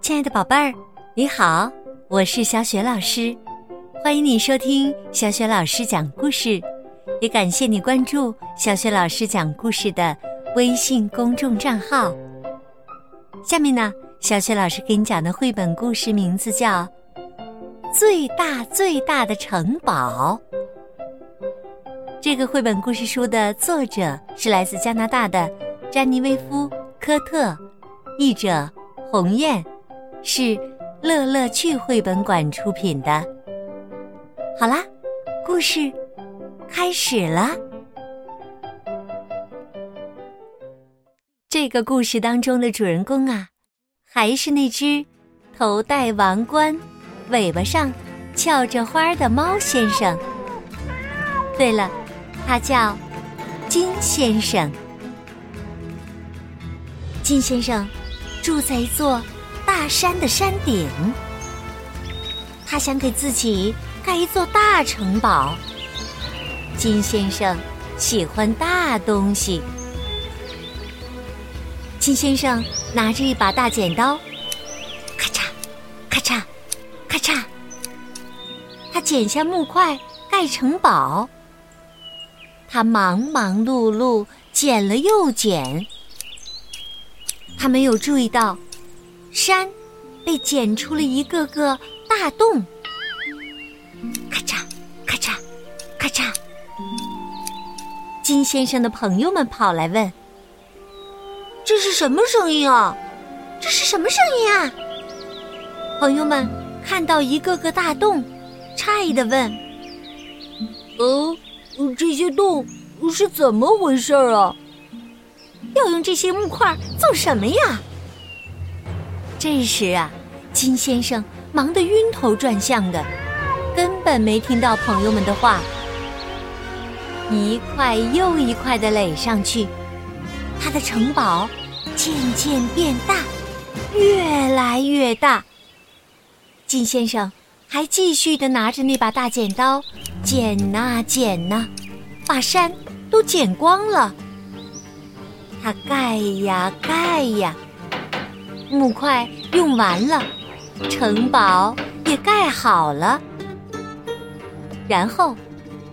亲爱的宝贝儿，你好，我是小雪老师，欢迎你收听小雪老师讲故事，也感谢你关注小雪老师讲故事的微信公众账号。下面呢，小雪老师给你讲的绘本故事名字叫《最大最大的城堡》。这个绘本故事书的作者是来自加拿大的詹妮薇夫科特，译者鸿雁。是乐乐趣绘本馆出品的。好啦，故事开始了。这个故事当中的主人公啊，还是那只头戴王冠、尾巴上翘着花的猫先生。对了，他叫金先生。金先生住在一座。大山的山顶，他想给自己盖一座大城堡。金先生喜欢大东西。金先生拿着一把大剪刀，咔嚓，咔嚓，咔嚓，他剪下木块盖城堡。他忙忙碌碌，剪了又剪。他没有注意到。山被剪出了一个个大洞，咔嚓咔嚓咔嚓。金先生的朋友们跑来问：“这是什么声音啊？这是什么声音啊？”朋友们看到一个个大洞，诧异的问：“哦，这些洞是怎么回事啊？要用这些木块做什么呀？”这时啊，金先生忙得晕头转向的，根本没听到朋友们的话。一块又一块的垒上去，他的城堡渐渐变大，越来越大。金先生还继续的拿着那把大剪刀，剪呐剪呐，把山都剪光了。他盖呀盖呀。木块用完了，城堡也盖好了。然后，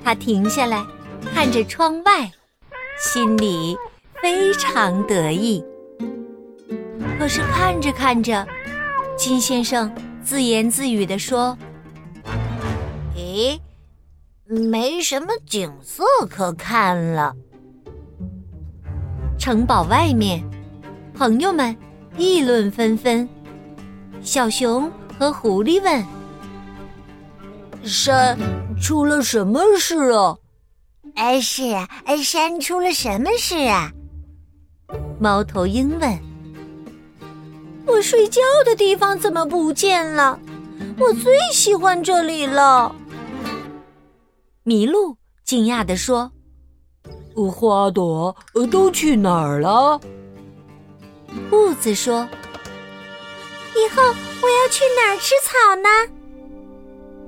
他停下来，看着窗外，心里非常得意。可是看着看着，金先生自言自语地说：“咦，没什么景色可看了。”城堡外面，朋友们。议论纷纷，小熊和狐狸问：“山出了什么事啊？”“哎，是啊，哎，山出了什么事啊？”猫头鹰问。“我睡觉的地方怎么不见了？我最喜欢这里了。”麋鹿惊讶地说：“花朵都去哪儿了？”兔子说：“以后我要去哪儿吃草呢？”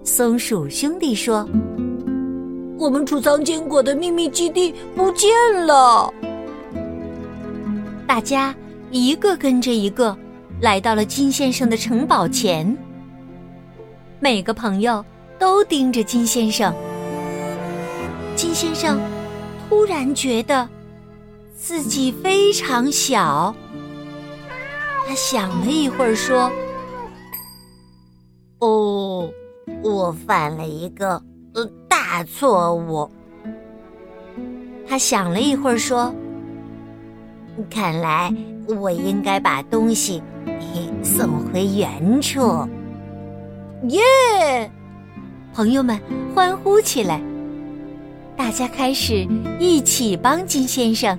松鼠兄弟说：“我们储藏坚果的秘密基地不见了。”大家一个跟着一个来到了金先生的城堡前，每个朋友都盯着金先生。金先生突然觉得自己非常小。他想了一会儿，说：“哦，我犯了一个呃大错误。”他想了一会儿，说：“看来我应该把东西送回原处。”耶！朋友们欢呼起来，大家开始一起帮金先生。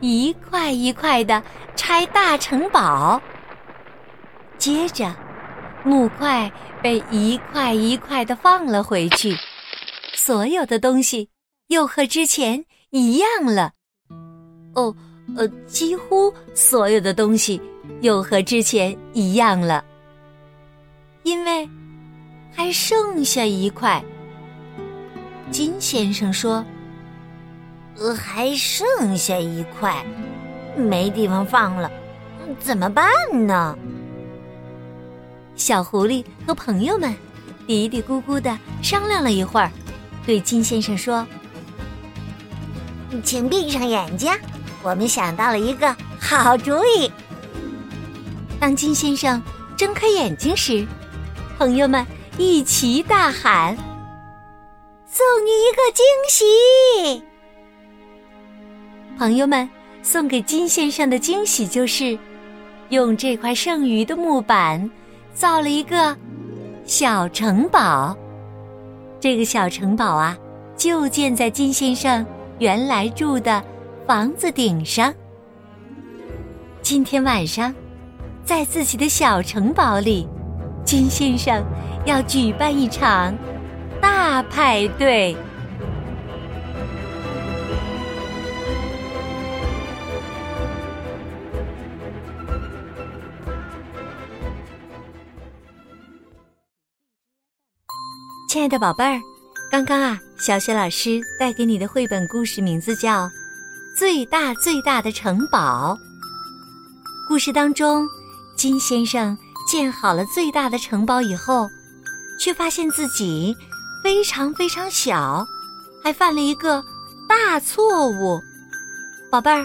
一块一块的拆大城堡，接着木块被一块一块的放了回去，所有的东西又和之前一样了。哦，呃，几乎所有的东西又和之前一样了，因为还剩下一块。金先生说。呃，还剩下一块，没地方放了，怎么办呢？小狐狸和朋友们嘀嘀咕咕的商量了一会儿，对金先生说：“请闭上眼睛，我们想到了一个好主意。”当金先生睁开眼睛时，朋友们一齐大喊：“送你一个惊喜！”朋友们送给金先生的惊喜就是用这块剩余的木板。造了一个小城堡，这个小城堡啊，就建在金先生原来住的房子顶上。今天晚上，在自己的小城堡里，金先生要举办一场大派对。亲爱的宝贝儿，刚刚啊，小雪老师带给你的绘本故事名字叫《最大最大的城堡》。故事当中，金先生建好了最大的城堡以后，却发现自己非常非常小，还犯了一个大错误。宝贝儿，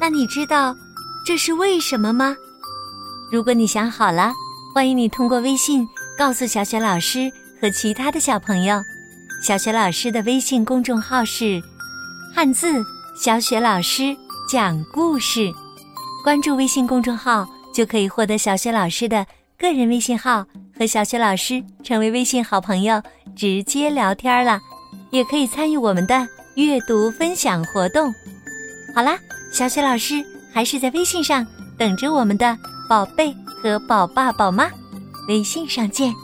那你知道这是为什么吗？如果你想好了，欢迎你通过微信告诉小雪老师。和其他的小朋友，小雪老师的微信公众号是“汉字小雪老师讲故事”，关注微信公众号就可以获得小雪老师的个人微信号，和小雪老师成为微信好朋友，直接聊天了，也可以参与我们的阅读分享活动。好啦，小雪老师还是在微信上等着我们的宝贝和宝爸宝妈，微信上见。